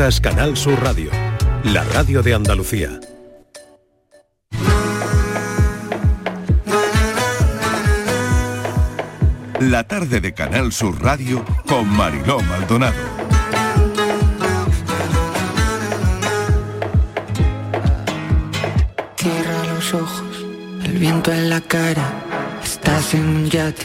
Canal Sur Radio, la radio de Andalucía. La tarde de Canal Sur Radio con Mariló Maldonado. Cierra los ojos, el viento en la cara, estás en un yate,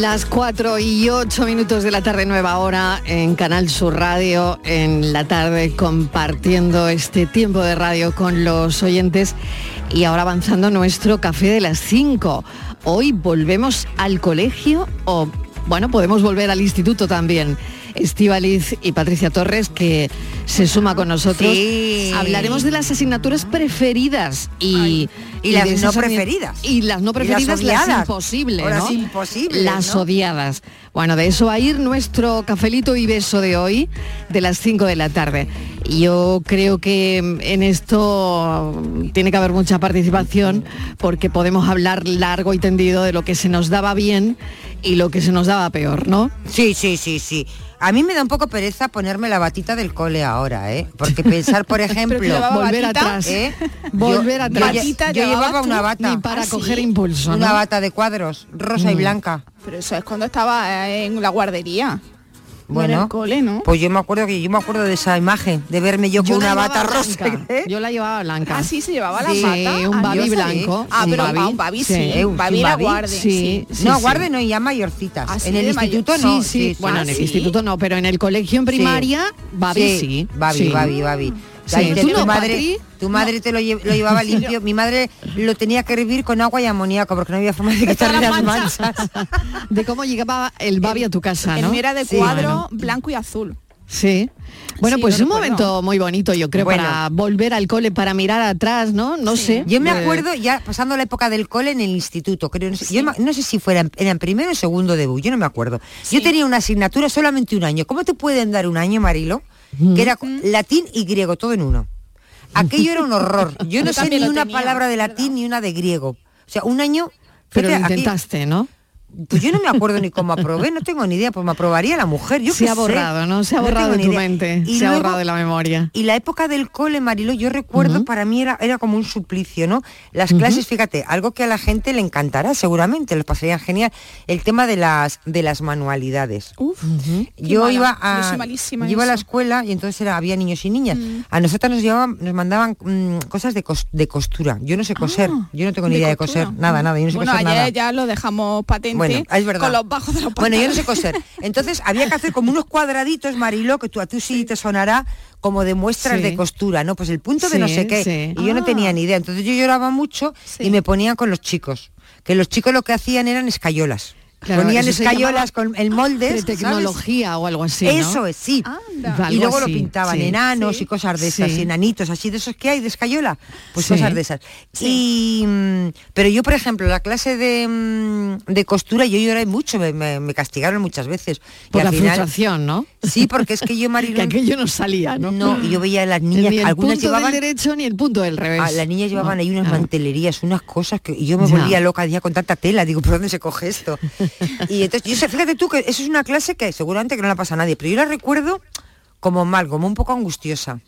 Las 4 y 8 minutos de la tarde, nueva hora, en Canal Sur Radio, en la tarde, compartiendo este tiempo de radio con los oyentes y ahora avanzando nuestro café de las 5. Hoy volvemos al colegio o, bueno, podemos volver al instituto también. Estivaliz y Patricia Torres, que se suma con nosotros. Sí. Hablaremos de las asignaturas preferidas y, Y las no preferidas. Y las no Y las preferidas, las, imposibles. Las imposibles, Las ¿no? odiadas. Bueno, de eso va a ir nuestro cafelito y beso de hoy, de las 5 de la tarde. Yo creo que en esto tiene que haber mucha participación porque podemos hablar largo y tendido de lo que se nos daba bien y lo que se nos daba peor, ¿no? Sí, sí, sí, sí. A mí me da un poco pereza ponerme la batita del cole ahora, ¿eh? Porque pensar, por ejemplo, Volver batita. atrás. ¿eh? Volver Yo- atrás. Yo, ¿Batita yo llevaba una bata. Ni para ¿Ah, coger sí? impulso, Una bata de cuadros, rosa y Mm. blanca. Pero eso es cuando estaba eh, en la guardería. No Bueno, en el cole, ¿no? pues yo me acuerdo que yo me acuerdo de esa imagen, de verme yo con una la bata rosa. blanca. Yo la llevaba blanca. Ah, sí, se llevaba la Sí, bata. un Ah, babi blanco. Ah, pero babi. un babi sí. Sí. Un babi ¿Un era babi? guardia. Sí, sí, no, guarde no, y ya mayorcitas. Ah, en el mayor- instituto Sí, no. sí, bueno, sí, en el instituto no, pero en el colegio en primaria, Babi sí. Babi. Babi, Babi. Sí. Ahí te- ¿Tú tu no, madre, Patri? tu madre te lo, lle- lo llevaba limpio. Mi madre lo tenía que hervir con agua y amoníaco porque no había forma de quitarle las manchas. De cómo llegaba el Babi a tu casa, El ¿no? era de Sí. cuadro blanco y azul. Sí. Bueno, Sí, pues lo un recuerdo. momento muy bonito, yo creo, Bueno. para volver al cole, para mirar atrás, ¿no? No sé. Yo me Eh, acuerdo ya pasando la época del cole en el instituto, creo, no sé, yo ma- no sé si fuera en, en primero o segundo debut, yo no me acuerdo. Yo tenía una asignatura solamente un año. ¿Cómo te pueden dar un año, Marilo? Que era latín y griego, todo en uno. Aquello era un horror. Yo no Yo sé ni una tenía, palabra de latín ni una de griego. O sea, un año... Pero lo aquí- intentaste, ¿no? Pues yo no me acuerdo ni cómo aprobé, no tengo ni idea, pues me aprobaría la mujer. Yo Se ha sé. borrado, ¿no? Se ha borrado tengo de tu idea. mente, Y se ha borrado de la memoria. Y la época del cole, Marilo, yo recuerdo, para mí era, era como un suplicio, ¿no? Las clases, fíjate, algo que a la gente le encantará seguramente, les pasaría genial, el tema de las de las manualidades. Uf, Yo mala. iba a yo iba a la escuela y entonces era, había niños y niñas. A nosotras nos llevaban, nos mandaban mm, cosas de, cos- de costura. Yo no sé coser, yo no tengo ni Ah, de idea de coser, nada, nada, yo no sé bueno, coser ayer nada. ya lo dejamos patente Bueno, es verdad. con los bajos de los Bueno, yo no sé pantalones. coser. Entonces había que hacer como unos cuadraditos, Mariló, que tú a tú sí te sonará como de muestras Sí. de costura, ¿no? Pues el punto de Sí, no sé qué. sí. Y yo no Ah. tenía ni idea. Entonces yo lloraba mucho y me ponían con los chicos. Que los chicos lo que hacían eran escayolas. Claro, Ponían escayolas con el molde. de tecnología o algo así, ¿no? Eso es, sí. Y luego lo pintaban sí. enanos Sí. y cosas de esas, Sí. enanitos, así de esos que hay de escayola, pues cosas de esas. Y mm, pero yo, por ejemplo, la clase de, mm, de costura yo lloré mucho, me, me- me castigaron muchas veces. Y Por al la final- frustración, ¿no? Sí, porque es que yo, Que Marilón, aquello no salía, ¿no? no, y yo veía a las niñas, ni el algunas punto llevaban del derecho ni el punto del revés. Ah, las niñas llevaban No, ahí unas mantelerías, unas cosas que y yo me Ya. volvía loca día con tanta tela. Digo, ¿por dónde se coge esto? y entonces, yo sé, fíjate tú que eso es una clase que seguramente que no la pasa a nadie, pero yo la recuerdo como mal, como un poco angustiosa.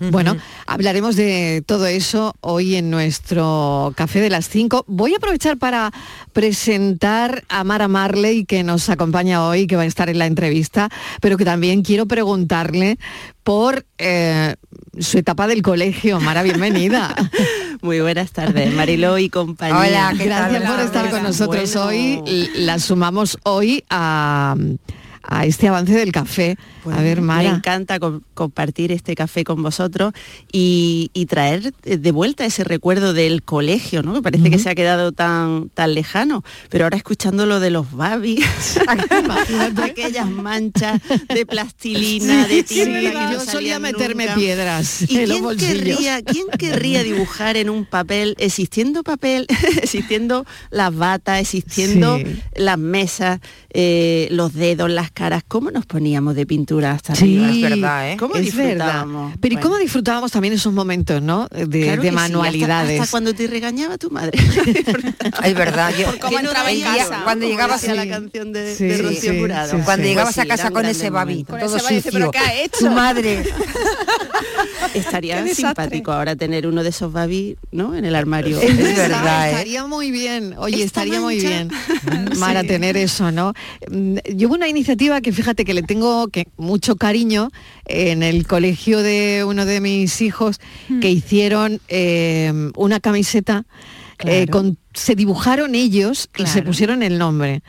Bueno, hablaremos de todo eso hoy en nuestro Café de las 5. Voy a aprovechar para presentar a Mara Marley, que nos acompaña hoy, que va a estar en la entrevista, pero que también quiero preguntarle por eh, su etapa del colegio. Mara, bienvenida. Muy buenas tardes, Mariló y compañía. Hola, ¿qué tal? Gracias por estar hola. con nosotros Bueno. hoy. La sumamos hoy a, a este avance del café. a ver, Me Mara. encanta com- compartir este café con vosotros y, y traer eh, de vuelta ese recuerdo del colegio, ¿no? Que parece que se ha quedado tan, tan lejano, pero ahora escuchando lo de los babis, aquellas manchas de plastilina, de Sí, tinta yo solía meterme nunca. piedras ¿Y en quién querría, quién querría dibujar en un papel, existiendo papel, existiendo las batas, existiendo Sí. las mesas, eh, los dedos, las caras? ¿Cómo nos poníamos de pintura hasta Sí, arriba? es verdad, ¿eh? ¿Cómo es verdad. disfrutábamos? Pero ¿y cómo disfrutábamos también esos momentos, ¿no? De, claro de que sí, hasta- manualidades. hasta, cuando te regañaba tu madre. Es verdad, yo, cómo Que no entraba en casa. Cuando llegabas a- la canción de, Sí, de Rocío sí, Jurado. sí, cuando sí. llegabas Pues a casa con ese babi, todo ese babi, dice, sucio, ¿pero qué ha hecho? tu madre. Estaría simpático ahora tener uno de esos babi, ¿no? En el armario. Es verdad, ¿eh? Estaría muy bien, oye, Esta estaría muy bien. Mara, tener eso, ¿no? Mm, Llevo una iniciativa que fíjate que le tengo que mucho cariño en el colegio de uno de mis hijos que hicieron eh, una camiseta eh, con se dibujaron ellos y se pusieron el nombre.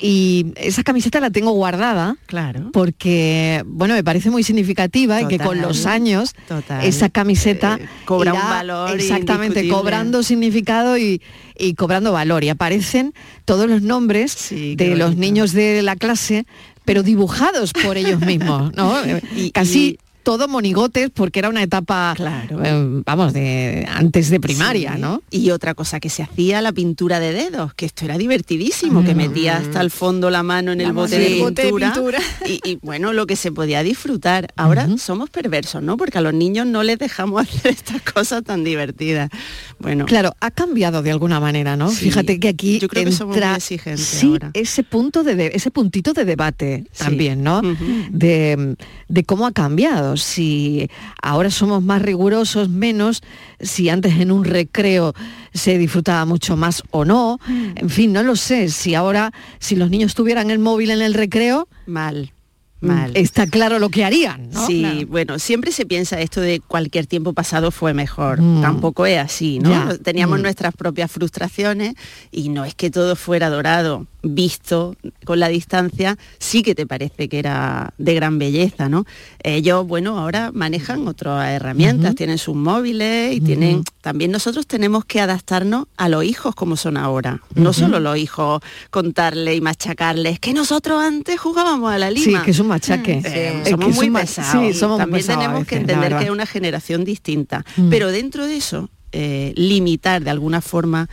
Y esa camiseta la tengo guardada Claro. porque, bueno, me parece muy significativa y que con los años total. esa camiseta Eh, cobra un valor exactamente cobrando significado y, y cobrando valor. Y aparecen todos los nombres Sí, de los niños de la clase pero dibujados por ellos mismos no Y- casi todo monigotes porque era una etapa Claro. eh, vamos de antes de primaria Sí. no Y otra cosa que se hacía, la pintura de dedos, que esto era divertidísimo, que metía hasta el fondo la mano en el bote, de, el bote de pintura, pintura. Y, y, bueno, lo que se podía disfrutar. Ahora somos perversos, ¿no? Porque a los niños no les dejamos hacer estas cosas tan divertidas. Bueno, Claro, ha cambiado de alguna manera, ¿no? Sí. Fíjate que aquí Yo creo que somos muy entra exigentes sí, ahora. ese punto de, de- ese puntito de debate Sí. también, ¿no? De, de cómo ha cambiado, si ahora somos más rigurosos, menos, si antes en un recreo se disfrutaba mucho más o no, Mm. en fin, no lo sé, si ahora, si los niños tuvieran el móvil en el recreo, mal, mm, mal. está claro lo que harían, ¿no? Sí, Claro. bueno, siempre se piensa esto de cualquier tiempo pasado fue mejor. Mm. Tampoco es así, ¿no? Ya. Teníamos Mm. nuestras propias frustraciones y no es que todo fuera dorado. Visto con la distancia, sí que te parece que era de gran belleza, ¿no? Ellos, bueno, ahora manejan otras herramientas, tienen sus móviles y tienen. También nosotros tenemos que adaptarnos a los hijos como son ahora. No solo los hijos contarle y machacarles, que nosotros antes jugábamos a la Sí, lima. que es un machaque. Eh, Es somos que es muy pesados. Sí, somos También pesados tenemos que veces, entender que es una generación distinta. Mm. Pero dentro de eso, eh, limitar de alguna forma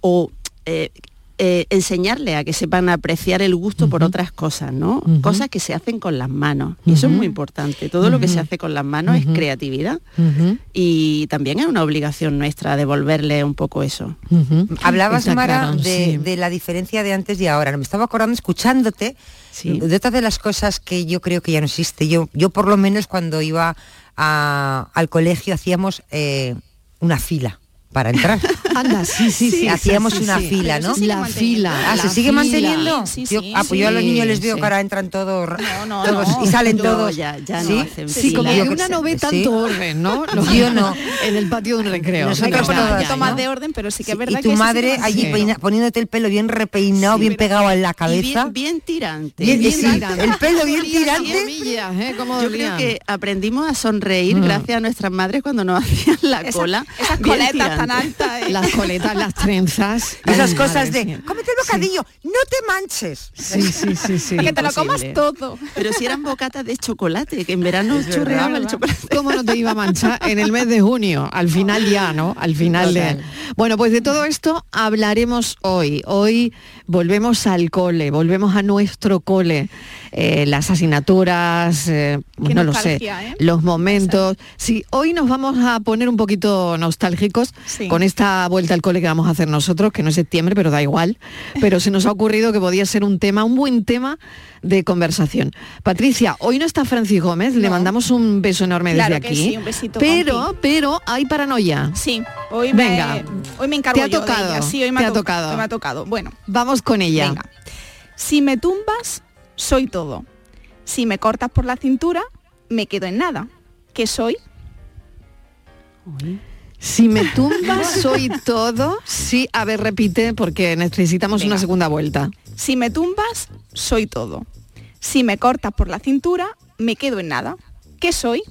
o eh, eh, enseñarle a que sepan apreciar el gusto por otras cosas, ¿no? Cosas que se hacen con las manos. Y eso es muy importante. Todo lo que se hace con las manos es creatividad. Y también es una obligación nuestra devolverle un poco eso. Hablabas, Está Mara, claro, de, sí. de la diferencia de antes y ahora. Me estaba acordando, escuchándote, Sí. de otras de las cosas que yo creo que ya no existe. Yo, yo por lo menos cuando iba a- al colegio hacíamos eh, una fila para entrar. Anda, sí, sí, sí. hacíamos sí, una sí. fila, ¿no? La fila. Ah, ¿se sigue manteniendo? Sí, Yo- sí, ah, pues yo a los niños les veo sí. que ahora entran todos, No, no, todos no. y salen todos. ya- ya no ¿Sí? hacen Sí, como yo que una no ve sí. tanto orden, ¿no? Lo- Yo no. En el patio de un recreo. Nosotros un poquito ¿no? más de orden, pero sí que es verdad y tu que eso madre allí poniéndote el pelo bien repeinado, bien pegado en la cabeza. bien, tirante. Bien- tirante. el pelo bien tirante. ¿eh? Yo creo que aprendimos a sonreír Mm. gracias a nuestras madres cuando nos hacían la cola. esas coletas tan altas. Las coletas, las trenzas. Esas Ay, cosas madre de, cómete el bocadillo, no te manches. Sí, sí, sí, sí. que te lo comas todo. Pero si eran bocatas de chocolate, que en verano chorreaba el chocolate. ¿Cómo no te iba a manchar en el mes de junio? Al final ya, ¿no? Al final de... Bueno, pues de todo esto hablaremos hoy. Hoy volvemos al cole, volvemos a nuestro cole. Eh, las asignaturas, eh, no lo sé, ¿eh? los momentos. Sí, hoy nos vamos a poner un poquito nostálgicos Sí. con esta vuelta al cole que vamos a hacer nosotros, que no es septiembre, pero da igual. Pero se nos ha ocurrido que podía ser un tema, un buen tema de conversación. Patricia, hoy no está Francis Gómez, le mandamos un beso enorme Claro desde que aquí. sí, un besito, pero, compi. pero hay paranoia. Sí, hoy Venga. me, hoy me encargo Te ha yo de tocado, ella. Sí, hoy me te ha, ha to- tocado. hoy me ha tocado. Bueno, Vamos con ella. venga. Si me tumbas, soy todo. Si me cortas por la cintura, me quedo en nada. ¿Qué soy? Si me tumbas, soy todo. Sí, a ver, repite porque necesitamos Venga. una segunda vuelta. Si me tumbas, soy todo. Si me cortas por la cintura, me quedo en nada. ¿Qué soy?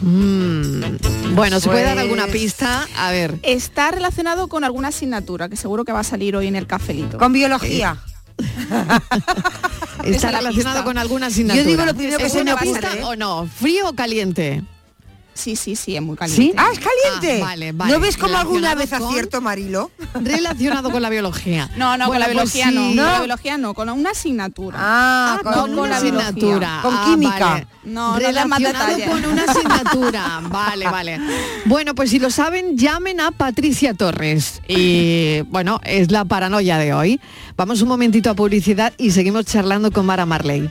Mm, Bueno, ¿se puede dar Pues- alguna pista? A ver. Está relacionado con alguna asignatura que seguro que va a salir hoy en el cafelito. Con biología. ¿Está Esa es la relacionado con alguna asignatura? Yo digo lo primero que ¿Es se me pista ¿eh? o no? ¿Frío o caliente? Sí, sí, sí, es muy caliente. ¿Sí? Ah, es caliente. Ah, vale, vale. ¿No ves como alguna vez con- acierto, Marilo? Relacionado con la biología. No, no, Bueno, con la pues biología no. Con la biología no, con una asignatura. Ah, Ah, con, con una la biología. asignatura. Con Ah, química. vale. No, no más Relacionado detalles. con una asignatura. Vale, vale. Bueno, pues si lo saben, llamen a Patricia Torres. Y bueno, es la paranoia de hoy. Vamos un momentito a publicidad y seguimos charlando con Mara Marley.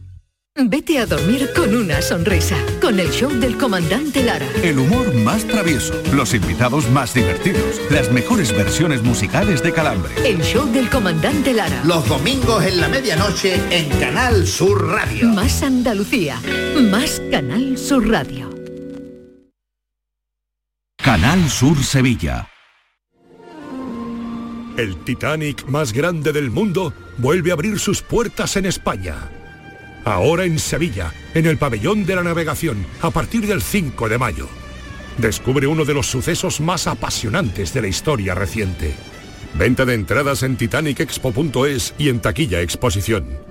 Vete a dormir con una sonrisa, con el show del comandante Lara. El humor más travieso, los invitados más divertidos, las mejores versiones musicales de Calambre. El show del comandante Lara. Los domingos en la medianoche en Canal Sur Radio. Más Andalucía, más Canal Sur Radio. Canal Sur Sevilla. El Titanic más grande del mundo vuelve a abrir sus puertas en España. Ahora en Sevilla, en el pabellón de la navegación, a partir del 5 de mayo. Descubre uno de los sucesos más apasionantes de la historia reciente. Venta de entradas en titanicexpo.es y en taquilla exposición.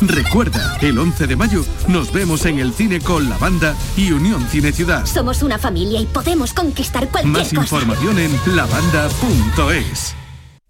Recuerda, el 11 de mayo nos vemos en el cine con la banda y Unión Cine Ciudad. Somos una familia y podemos conquistar cualquier Más cosa. información en lavanda.es.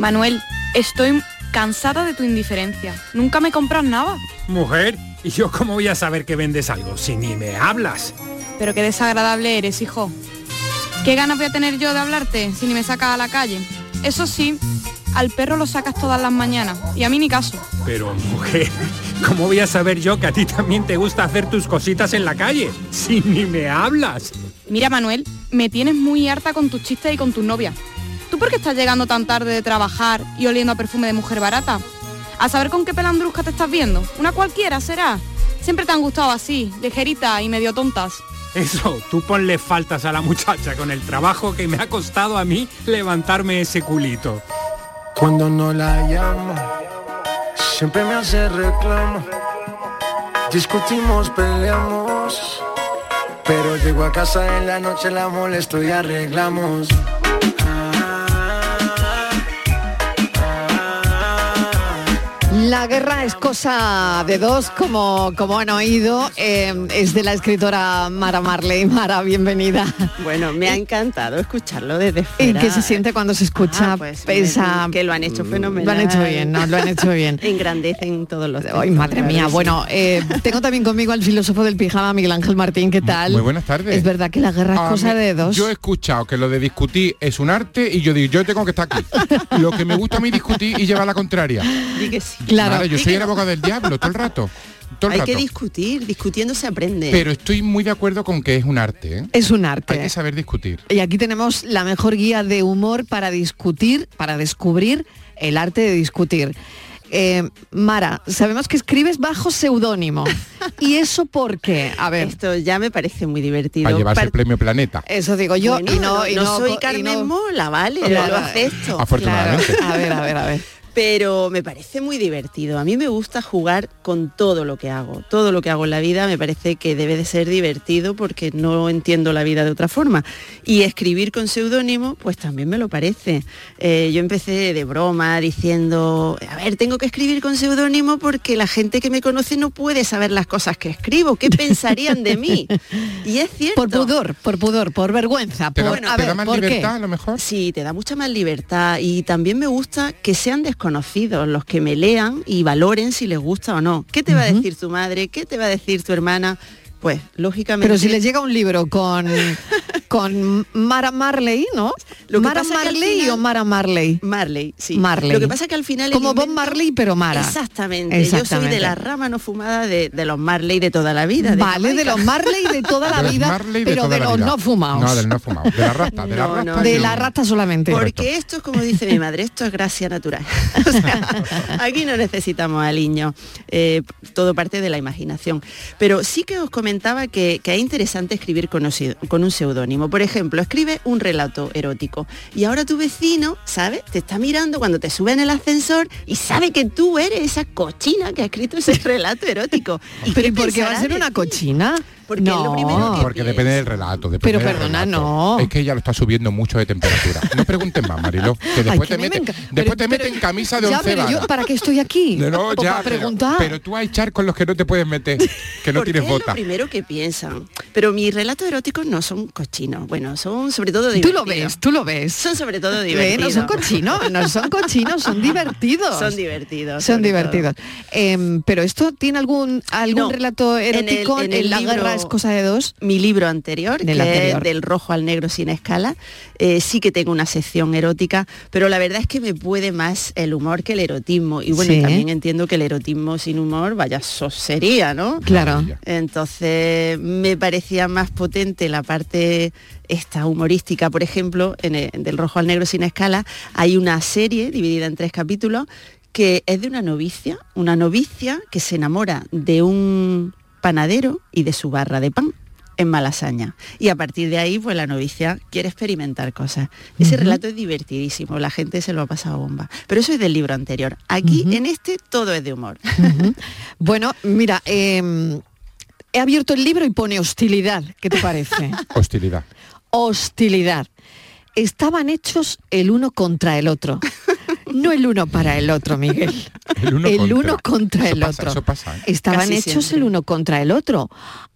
Manuel, estoy cansada de tu indiferencia. Nunca me compras nada. Mujer, ¿y yo cómo voy a saber que vendes algo si ni me hablas? Pero qué desagradable eres, hijo. ¿Qué ganas voy a tener yo de hablarte si ni me sacas a la calle? Eso sí, al perro lo sacas todas las mañanas y a mí ni caso. Pero mujer, ¿Cómo voy a saber yo que a ti también te gusta hacer tus cositas en la calle? Si ni me hablas. Mira, Manuel, me tienes muy harta con tus chistes y con tus novias. ¿Tú por qué estás llegando tan tarde de trabajar y oliendo a perfume de mujer barata? A saber con qué pelandrusca te estás viendo. Una cualquiera será. Siempre te han gustado así, ligerita y medio tontas. Eso, tú ponle faltas a la muchacha con el trabajo que me ha costado a mí levantarme ese culito. Cuando no la llamo, siempre me hace reclamo. Discutimos, peleamos. Pero llego a casa en la noche, la molesto y arreglamos. La guerra es cosa de dos, como, como han oído. eh, es de la escritora Mara Marley. Mara, bienvenida. Bueno, me ha encantado escucharlo desde ¿Y fuera. qué se siente cuando se escucha? Ah, pues, pesa, que lo han hecho fenomenal. Lo han hecho bien, ¿no? Lo han hecho bien. Engrandecen todos los Ay, madre mía. Bueno, eh, tengo también conmigo al filósofo del pijama, Miguel Ángel Martín. ¿Qué tal? Muy buenas tardes. Es verdad que la guerra es Ah, cosa me- de dos. Yo he escuchado que lo de discutir es un arte y yo digo, yo tengo que estar aquí. lo que me gusta a mí discutir y llevar la contraria. Que sí. Claro, yo soy el abogado del diablo todo el rato. Todo el Hay rato. que discutir, discutiendo se aprende. Pero estoy muy de acuerdo con que es un arte. ¿eh? Es un arte. Hay que saber discutir. Y aquí tenemos la mejor guía de humor para discutir, para descubrir el arte de discutir. Eh, Mara, sabemos que escribes bajo seudónimo. ¿Y eso por qué? A ver. Esto ya me parece muy divertido. Para llevarse Par- el premio Planeta. Eso digo yo Bueno, y no, y no no soy Carmen no- Mola, vale, Claro. lo acepto. Afortunadamente. A ver, a ver, a ver. Pero me parece muy divertido. A mí me gusta jugar con todo lo que hago. Todo lo que hago en la vida me parece que debe de ser divertido porque no entiendo la vida de otra forma. Y escribir con seudónimo, pues también me lo parece. Eh, yo empecé de broma diciendo, a ver, tengo que escribir con seudónimo porque la gente que me conoce no puede saber las cosas que escribo. ¿Qué pensarían de mí? Y es cierto. Por pudor, por pudor, por vergüenza. ¿Te da, por, a te ver, da más ¿por qué? libertad a lo mejor? Sí, te da mucha más libertad y también me gusta que sean desconocidos los que me lean y valoren si les gusta o no. ¿Qué te va a decir tu madre? ¿Qué te va a decir tu hermana? Pues, lógicamente... Pero si les llega un libro con, con Mara Marley, ¿no? Lo que Mara pasa que al Marley final- o Mara Marley. Marley, sí. Marley. Lo que pasa que al final... Como Bob invento- Marley, pero Mara. Exactamente. Yo soy de la rama no fumada de, de los Marley de toda la vida. de Vale, de los Marley de toda la vida, de pero de los vida. no fumados. No, del no fumado. De la rasta, de la rasta. no, de la rata solamente. Porque esto es como dice mi madre, esto es gracia natural. O sea, aquí no necesitamos aliño, eh, todo parte de la imaginación. Pero sí que os comentaba que, que es interesante escribir con, osi- con un seudónimo. Por ejemplo, escribe un relato erótico y ahora tu vecino, ¿sabes? Te está mirando cuando te sube en el ascensor y sabe que tú eres esa cochina que ha escrito ese relato erótico. ¿Y Pero ¿y qué por qué va a ser una cochina? Porque es lo primero que Porque depende del relato. depende Pero perdona, relato. no. Es que ella lo está subiendo mucho de temperatura. No preguntes más, Marilo. Que después que te mí me mete, enca- después pero- te mete pero- en camisa de Ya, once pero yo. ¿para qué estoy aquí? No, no, ya, para pero- preguntar. Pero, tú hay char con los que no te puedes meter, que no tienes es bota. lo primero que piensan. Pero mis relatos eróticos no son cochinos. Bueno, son sobre todo Tú divertidos. lo ves, tú lo ves. Son sobre todo divertidos. no son cochinos, no son cochinos, son divertidos. Son divertidos. Son divertidos. Em, pero esto tiene algún algún No, relato en el- erótico en el la libro- guerra es cosa de dos. Mi libro anterior, Del que anterior. es del rojo al negro sin escala, eh, sí que tengo una sección erótica, pero la verdad es que me puede más el humor que el erotismo. Y bueno, y también entiendo que el erotismo sin humor, vaya sosería, ¿no? Claro. Entonces me parecía más potente la parte esta humorística, por ejemplo, en el- del rojo al negro sin escala, hay una serie dividida en tres capítulos que es de una novicia, una novicia que se enamora de un panadero y de su barra de pan en Malasaña. Y a partir de ahí, pues la novicia quiere experimentar cosas. Ese relato es divertidísimo, la gente se lo ha pasado bomba. Pero eso es del libro anterior. Aquí, en este, todo es de humor. Bueno, mira, em, he abierto el libro y pone hostilidad. ¿Qué te parece? Hostilidad. hostilidad. Estaban hechos el uno contra el otro. No el uno para el otro, Miguel. El uno contra. uno contra Eso el pasa, otro. eso pasa, ¿eh? Estaban Casi hechos siempre. el uno contra el otro.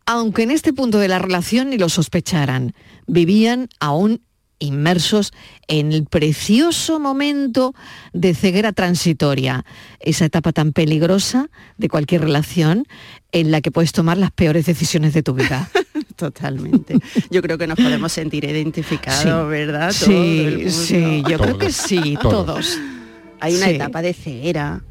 Aunque en este punto de la relación ni lo sospecharan. Vivían aún inmersos en el precioso momento de ceguera transitoria, esa etapa tan peligrosa de cualquier relación en la que puedes tomar las peores decisiones de tu vida. Totalmente. Yo creo que nos podemos sentir identificados, Sí. ¿verdad? Todo Sí, el mundo. sí, yo creo que sí, todos. todos. Hay una Sí. etapa de ceguera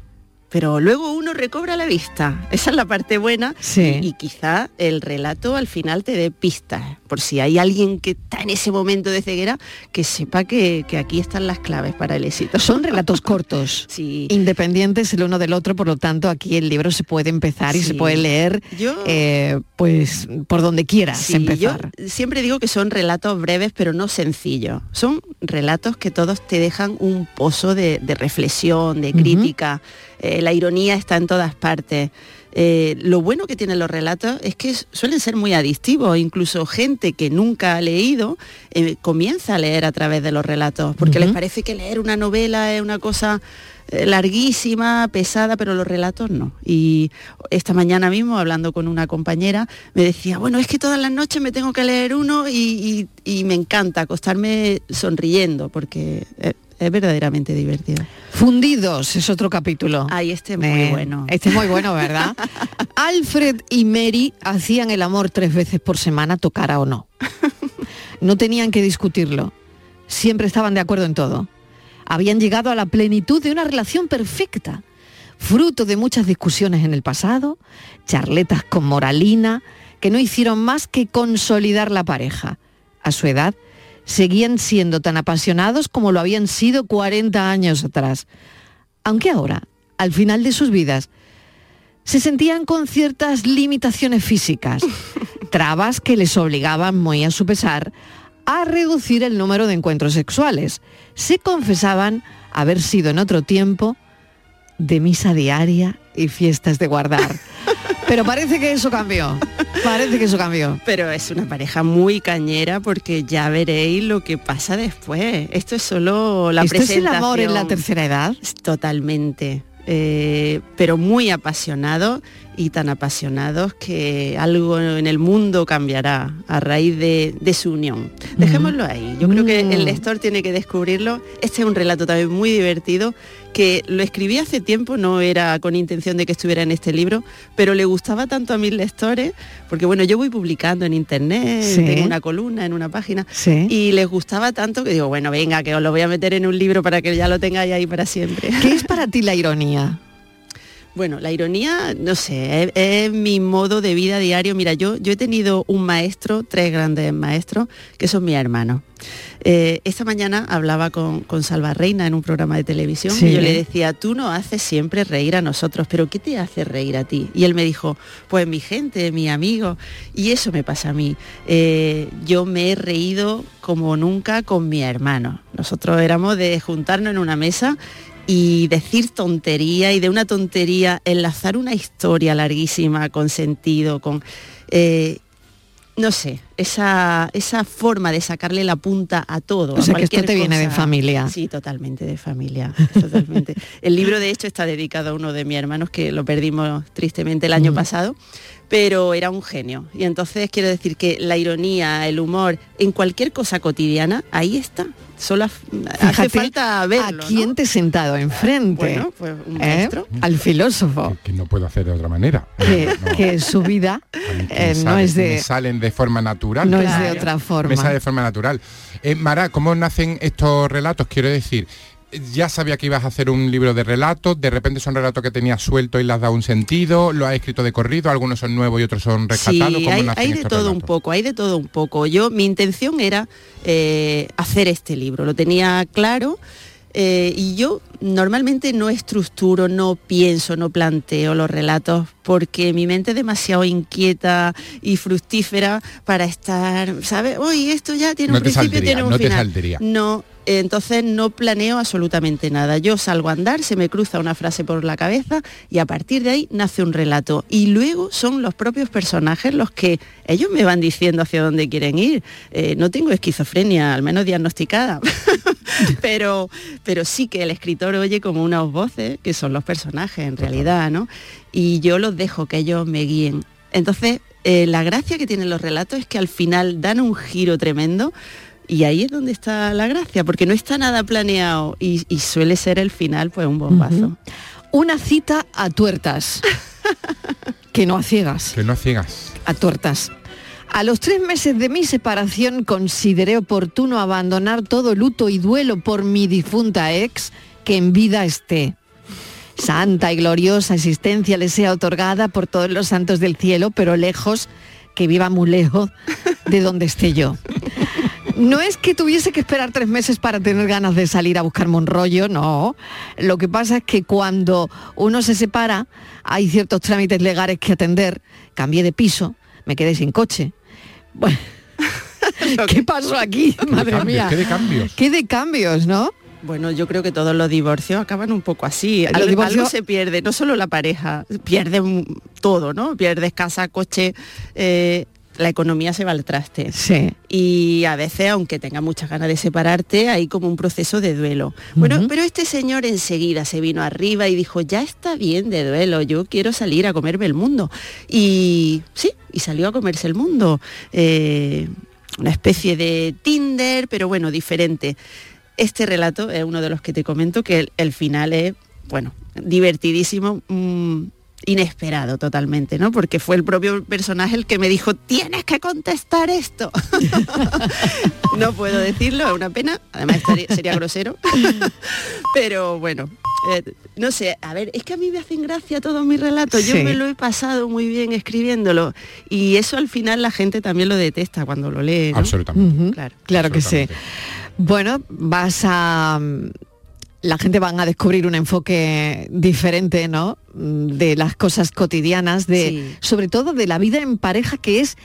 pero luego uno recobra la vista. Esa es la parte buena. Sí. Y quizá el relato al final te dé pistas. Por si hay alguien que está en ese momento de ceguera, que sepa que, que aquí están las claves para el éxito. Son relatos cortos, Sí. independientes el uno del otro, por lo tanto aquí el libro se puede empezar y se puede leer Yo- eh, pues por donde quieras empezar. yo siempre digo que son relatos breves pero no sencillos. Son relatos que todos te dejan un pozo de, de reflexión, de crítica. Eh, la ironía está en todas partes. Eh, lo bueno que tienen los relatos es que suelen ser muy adictivos, incluso gente que nunca ha leído eh, comienza a leer a través de los relatos, porque les parece que leer una novela es una cosa eh, larguísima, pesada, pero los relatos no. Y esta mañana mismo, hablando con una compañera, me decía, bueno, es que todas las noches me tengo que leer uno y, y- y me encanta acostarme sonriendo, porque es, verdaderamente divertido. Fundidos es otro capítulo. Ay, este es muy Eh, bueno. Este es muy bueno, ¿verdad? Alfred y Mary hacían el amor tres veces por semana, tocara o no. No tenían que discutirlo. Siempre estaban de acuerdo en todo. Habían llegado a la plenitud de una relación perfecta, fruto de muchas discusiones en el pasado, charletas con moralina, que no hicieron más que consolidar la pareja. A su edad, seguían siendo tan apasionados como lo habían sido 40 años atrás. Aunque ahora, al final de sus vidas, se sentían con ciertas limitaciones físicas, trabas que les obligaban, muy a su pesar, a reducir el número de encuentros sexuales. Se confesaban haber sido en otro tiempo de misa diaria y fiestas de guardar. Pero parece que eso cambió. Parece que eso cambió. Pero es una pareja muy cañera porque ya veréis lo que pasa después. Esto es solo la ¿Esto es el presentación. amor en la tercera edad? Totalmente. Eh, pero muy apasionados y tan apasionados que algo en el mundo cambiará a raíz de, de su unión. Dejémoslo ahí. Yo creo que el Mm. lector tiene que descubrirlo. Este es un relato también muy divertido que lo escribí hace tiempo, no era con intención de que estuviera en este libro, pero le gustaba tanto a mis lectores, porque bueno, yo voy publicando en internet, Sí. tengo una columna en una página, Sí. y les gustaba tanto que digo, bueno, venga, que os lo voy a meter en un libro para que ya lo tengáis ahí para siempre. ¿Qué es para ti la ironía? Bueno, la ironía, no sé, es, es mi modo de vida diario. Mira, yo, yo he tenido un maestro, tres grandes maestros, que son mis hermanos. Eh, esta mañana hablaba con, con Salva Reina en un programa de televisión Sí. y yo le decía, tú nos haces siempre reír a nosotros, pero ¿qué te hace reír a ti? Y él me dijo, pues mi gente, mi amigo. Y eso me pasa a mí. Eh, yo me he reído como nunca con mi hermano. Nosotros éramos de juntarnos en una mesa y decir tontería y de una tontería enlazar una historia larguísima con sentido, con... eh, no sé, esa, esa forma de sacarle la punta a todo. O a sea, que esto te viene de familia. Sí, totalmente de familia, totalmente. El libro de hecho está dedicado a uno de mis hermanos que lo perdimos tristemente el año Mm. pasado, pero era un genio. Y entonces quiero decir que la ironía, el humor, en cualquier cosa cotidiana, ahí está. Solo hace falta verlo. ¿A quién te he sentado enfrente? Bueno, pues un ¿Eh? Al filósofo. Que no puedo hacer de otra manera. Que, que su vida eh, Me no sale- es me de... salen de forma natural. No es de otra forma. Me sale de forma natural. Eh, Mara, ¿cómo nacen estos relatos? Quiero decir, ya sabía que ibas a hacer un libro de relatos, de repente son relatos que tenías suelto y le has dado un sentido, lo has escrito de corrido, algunos son nuevos y otros son rescatados. Sí, ¿Cómo hay, de todo un poco, hay de todo un poco. Yo, mi intención era eh, hacer este libro, lo tenía claro. eh, y yo normalmente no estructuro, no pienso, no planteo los relatos porque mi mente es demasiado inquieta y fructífera para estar, ¿sabes? Oye, esto ya tiene No un te principio, saldría, tiene un no te final. saldría. No, entonces no planeo absolutamente nada. Yo salgo a andar, se me cruza una frase por la cabeza y a partir de ahí nace un relato. Y luego son los propios personajes los que ellos me van diciendo hacia dónde quieren ir. Eh, no tengo esquizofrenia, al menos diagnosticada. pero, pero sí que el escritor oye como unas voces que son los personajes en realidad, ¿no? Y yo los dejo que ellos me guíen. Entonces, eh, la gracia que tienen los relatos es que al final dan un giro tremendo y ahí es donde está la gracia, porque no está nada planeado y, y suele ser el final pues un bombazo. Una cita a tuertas. que no a ciegas. Que no ciegas. A tuertas. A los tres meses de mi separación consideré oportuno abandonar todo luto y duelo por mi difunta ex que en vida esté. santa y gloriosa existencia le sea otorgada por todos los santos del cielo, pero lejos, que viva muy lejos de donde esté yo. No es que tuviese que esperar tres meses para tener ganas de salir a buscarme un rollo, no. Lo que pasa es que cuando uno se separa, hay ciertos trámites legales que atender. Cambié de piso, me quedé sin coche. Bueno, ¿qué pasó aquí? Madre cambios, mía. qué de cambios. Qué de cambios, ¿no? Bueno, yo creo que todos los divorcios acaban un poco así. Algo, divorcios- algo se pierde, no solo la pareja, pierden todo, ¿no? Pierdes casa, coche, eh, la economía se va al traste. Sí. Y a veces, aunque tenga muchas ganas de separarte, hay como un proceso de duelo. Bueno, pero este señor enseguida se vino arriba y dijo, ya está bien de duelo, yo quiero salir a comerme el mundo. Y sí, y salió a comerse el mundo. Eh, una especie de Tinder, pero bueno, diferente. Este relato es uno de los que te comento que el, el final es, bueno, divertidísimo, mm, inesperado totalmente, ¿no? Porque fue el propio personaje el que me dijo, tienes que contestar esto. no puedo decirlo, es una pena, además estaría- sería grosero. Pero bueno, eh, no sé, a ver, es que a mí me hacen gracia todos mis relatos, yo Sí. me lo he pasado muy bien escribiéndolo y eso al final la gente también lo detesta cuando lo lee. ¿no? Ujú, Claro. claro que sí. Bueno, vas a... La gente van a descubrir un enfoque diferente, ¿no? De las cosas cotidianas, de, Sí. sobre todo de la vida en pareja, que es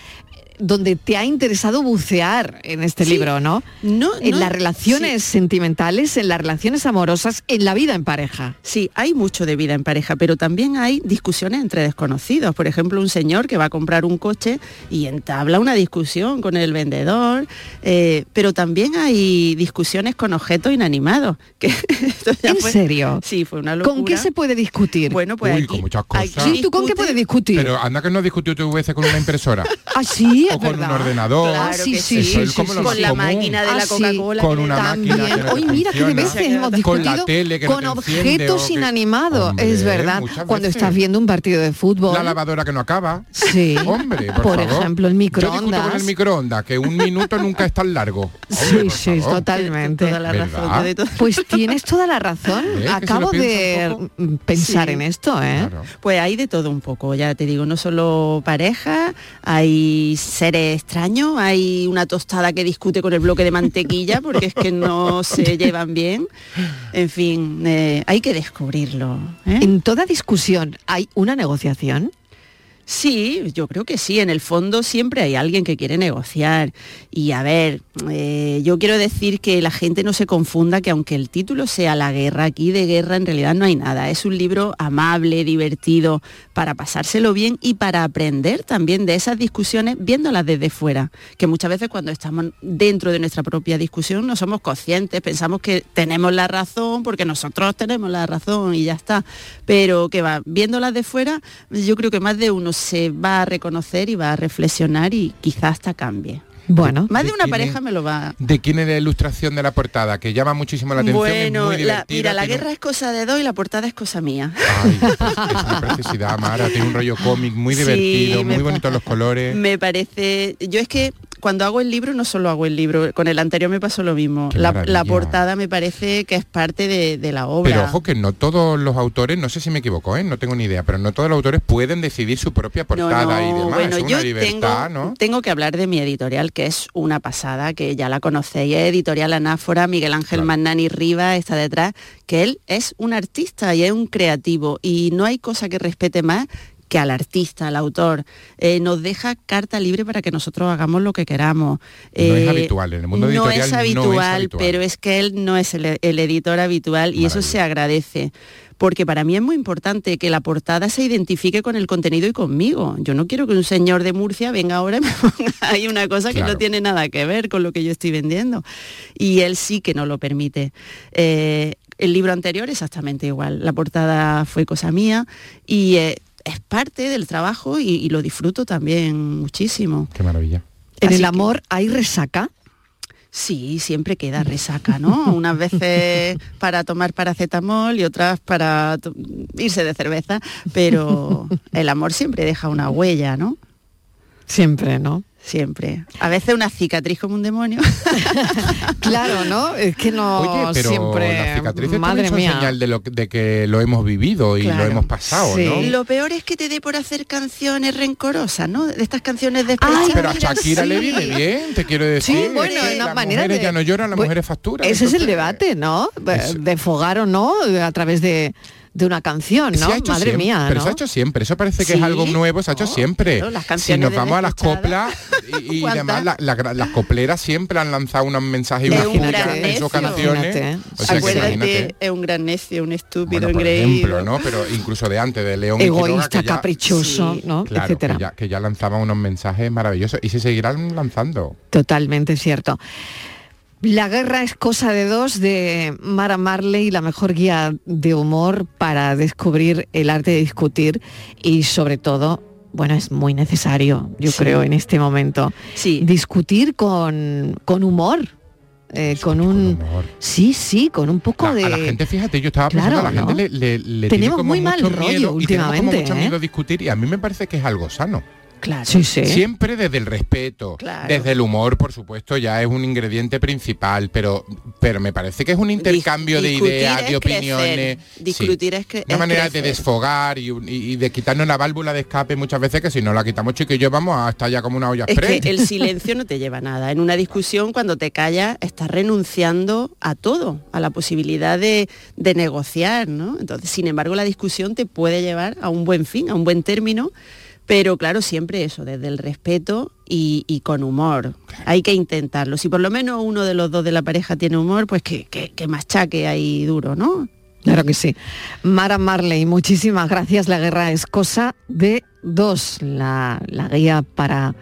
donde te ha interesado bucear en este Sí. libro, ¿no? No, en no, las relaciones sentimentales, en las relaciones amorosas, en la vida en pareja. Sí, hay mucho de vida en pareja, pero también hay discusiones entre desconocidos. Por ejemplo, un señor que va a comprar un coche y entabla una discusión con el vendedor, eh, pero también hay discusiones con objetos inanimados. Que esto ya ¿En fue- serio? Sí, fue una locura. ¿Con qué se puede discutir? Bueno, pues Uy, aquí- con muchas aquí cosas. Sí, ¿tú con qué puedes discutir? Pero anda que no has discutido tu veces con una impresora. Ah, sí, es o con verdad. un ordenador. Claro Claro sí, que sí, sí, es como lo con la común. máquina de Ah, la sí. Coca-Cola. Con que una máquina que También. no Hoy te mira qué de veces hemos Con la tele que no con te objetos que- inanimados. Hombre, es verdad. Cuando veces. estás viendo un partido de fútbol. La lavadora que no acaba. Sí. Hombre, por, Por favor. ejemplo, el Yo microondas. con el microondas, que un minuto nunca es tan largo. Sí, Hombre, sí, totalmente. Pues tienes toda la razón. ¿Ves que se Acabo de pensar en esto, ¿eh? Pues hay de todo un poco, ya te digo, no solo pareja, hay seres extraños, hay una tostada que discute con el bloque de mantequilla porque es que no se llevan bien. En fin, eh, hay que descubrirlo. ¿eh? En toda discusión hay una negociación. Sí, yo creo que sí. En el fondo siempre hay alguien que quiere negociar. Y a ver, eh, yo quiero decir que la gente no se confunda que aunque el título sea La guerra, aquí de guerra en realidad no hay nada. Es un libro amable, divertido, para pasárselo bien y para aprender también de esas discusiones viéndolas desde fuera. Que muchas veces cuando estamos dentro de nuestra propia discusión no somos conscientes, pensamos que tenemos la razón porque nosotros tenemos la razón y ya está. Pero que va, viéndolas de fuera, yo creo que más de uno se va a reconocer y va a reflexionar y quizás hasta cambie. Bueno. Más de ¿De una pareja es? me lo va ¿De quién es la ilustración de la portada? Que llama muchísimo la atención. es Bueno, muy la- divertida, mira, la un- guerra es cosa de dos y la portada es cosa mía. Ay, pues, es una preciosidad, Mara. Tiene un rollo cómic muy divertido, muy bonitos los colores. Me parece, yo es que cuando hago el libro no solo hago el libro, con el anterior me pasó lo mismo. La, portada me parece que es parte de, de la obra. Pero ojo que no todos los autores, no sé si me equivoco, ¿eh? no tengo ni idea, pero no todos los autores pueden decidir su propia No, portada y demás. Bueno, es una yo libertad, tengo, ¿no? tengo que hablar de mi editorial, que es una pasada, que ya la conocéis, es editorial Anáfora, Miguel Ángel Magnani Riva está detrás, que él es un artista y es un creativo, y no hay cosa que respete más que al artista, al autor, Eh, nos deja carta libre para que nosotros hagamos lo que queramos. No es Eh, habitual, en el mundo no es no es habitual, habitual. pero es que él no es el, el editor habitual y eso se agradece. Porque para mí es muy importante que la portada se identifique con el contenido y conmigo. Yo no quiero que un señor de Murcia venga ahora y me ponga ahí una cosa que Claro. no tiene nada que ver con lo que yo estoy vendiendo. Y él sí que no lo permite. Eh, el libro anterior exactamente igual. La portada fue cosa mía y eh, es parte del trabajo y, y lo disfruto también muchísimo. Qué maravilla. En Así el que- amor hay resaca. Sí, siempre queda resaca, ¿no? Unas veces para tomar paracetamol y otras para irse de cerveza, pero el amor siempre deja una huella, ¿no? Siempre, ¿no? Siempre. A veces una cicatriz como un demonio. claro, ¿no? Es que no Oye, pero siempre. las madre son mía. señal de, lo, de que lo hemos vivido y Claro. lo hemos pasado, ¿no? Lo peor es que te dé por hacer canciones rencorosas, ¿no? De estas canciones despechadas. Pero a Shakira le viene bien, te quiero decir. Sí, bueno, Es que una las manera mujeres de- ya no lloran, las mujeres facturan. Ese es el debate, ¿no? De fogar o no a través de, de una canción, ¿no? Madre siempre, mía, pero ¿no? se ha hecho siempre, eso parece que Sí, es algo nuevo, se ha hecho siempre. las si nos vamos a las coplas y, y demás, la- la- las copleras siempre han lanzado unos mensajes y unas en sus canciones. O sea, Acuérdate, es un gran necio, un estúpido, Bueno, por ejemplo, ¿no? Pero incluso de antes, de León y Quiroga, Egoísta, ya- caprichoso, ¿no? Claro, Etcétera. que ya, que ya lanzaban unos mensajes maravillosos y se seguirán lanzando. Totalmente cierto. La guerra es cosa de dos de Mara Marley, la mejor guía de humor para descubrir el arte de discutir y sobre todo, bueno, es muy necesario, yo Sí. creo, en este momento, discutir con, con humor. eh, con un sí sí con un poco La- de A la gente, fíjate, yo estaba Claro, pensando, a la ¿no? gente le, le- le tiene Tenemos como muy mal rollo miedo y tenemos como últimamente, mucho ¿eh? miedo a discutir y a mí me parece que es algo sano. Claro sí sí Siempre desde el respeto, Claro. desde el humor, por supuesto, ya es un ingrediente principal, pero pero me parece que es un intercambio de ideas, de crecer. opiniones. Es Una es manera de desfogar y, y- y de quitarnos la válvula de escape muchas veces que si no la quitamos chiquillos vamos a estar ya como una olla Es que el silencio no te lleva a nada. En una discusión, cuando te callas, estás renunciando a todo, a la posibilidad de, de negociar, ¿no? Entonces, sin embargo, la discusión te puede llevar a un buen fin, a un buen término, pero claro, siempre eso, desde el respeto y, y con humor. Hay que intentarlo. Si por lo menos uno de los dos de la pareja tiene humor, pues que, que, que machaque ahí duro, ¿no? Claro que sí. Mara Marley, muchísimas gracias. La guerra es cosa de dos, la, la guía para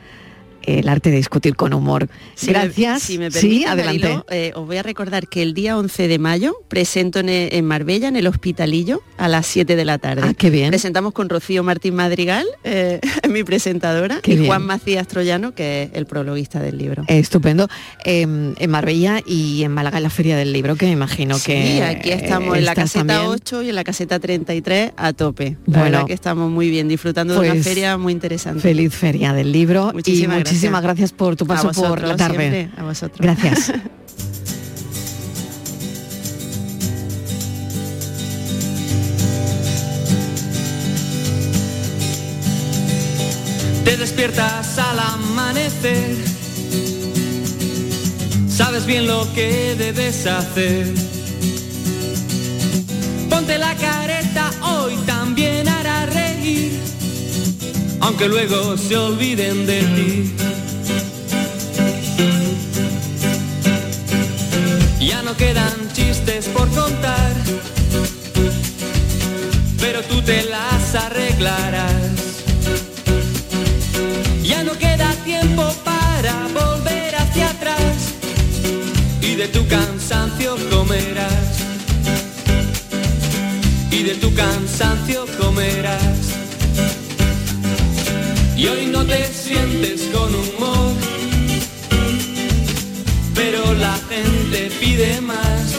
el arte de discutir con humor. Si me- gracias. si me sí, permite, adelante. Mariló, eh, os voy a recordar que el día 11 de mayo presento en, en Marbella, en el Hospitalillo, a las 7 de la tarde. Ah, qué bien. Presentamos con Rocío Martín Madrigal, eh, mi presentadora, Qué y bien. Juan Macías Troyano, que es el prologuista del libro. Estupendo. Eh, en Marbella y en Málaga en la Feria del Libro, que me imagino Sí, que aquí estamos en la caseta también. 8 y en la caseta 33 a tope. La Bueno. que estamos muy bien, disfrutando de una Pues, feria muy interesante. Feliz Feria del Libro Muchísimas y muchísimas gracias, por tu A paso por la tarde. siempre, a vosotros. Gracias. Te despiertas al amanecer. Sabes bien lo que debes hacer. Ponte la careta, hoy también. Aunque luego se olviden de ti. Ya no quedan chistes por contar. Pero tú te las arreglarás. Ya no queda tiempo para volver hacia atrás y de tu cansancio comerás. Y de tu cansancio comerás. Y hoy no te sientes con humor, pero la gente pide más.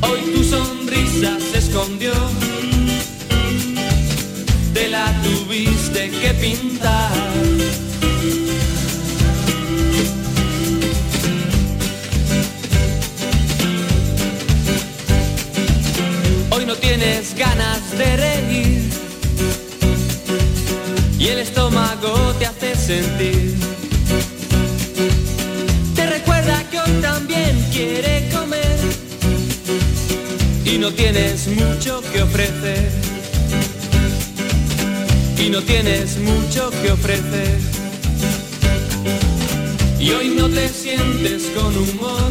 Hoy tu sonrisa se escondió te la tuviste que pintar. No tienes mucho que ofrecer. Y hoy no te sientes con humor,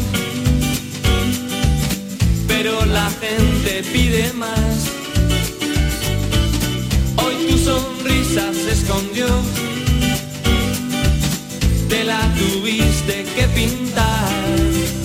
pero la gente pide más. Hoy tu sonrisa se escondió, te la tuviste que pintar.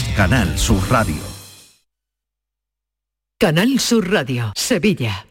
Canal Sur Radio. Canal Sur Radio, Sevilla.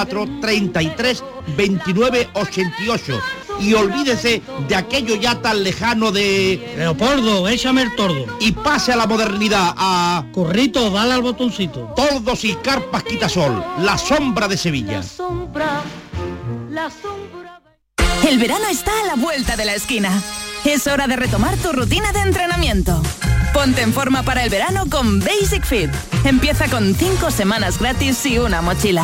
33 29 88 y olvídese de aquello ya tan lejano de Leopoldo, échame el tordo. y pase a la modernidad a Corrito, dale al botoncito. Tordos y Carpas Quitasol, la sombra de Sevilla. Sombra, la sombra. El verano está a la vuelta de la esquina. Es hora de retomar tu rutina de entrenamiento. Ponte en forma para el verano con Basic Fit. Empieza con 5 semanas gratis y una mochila.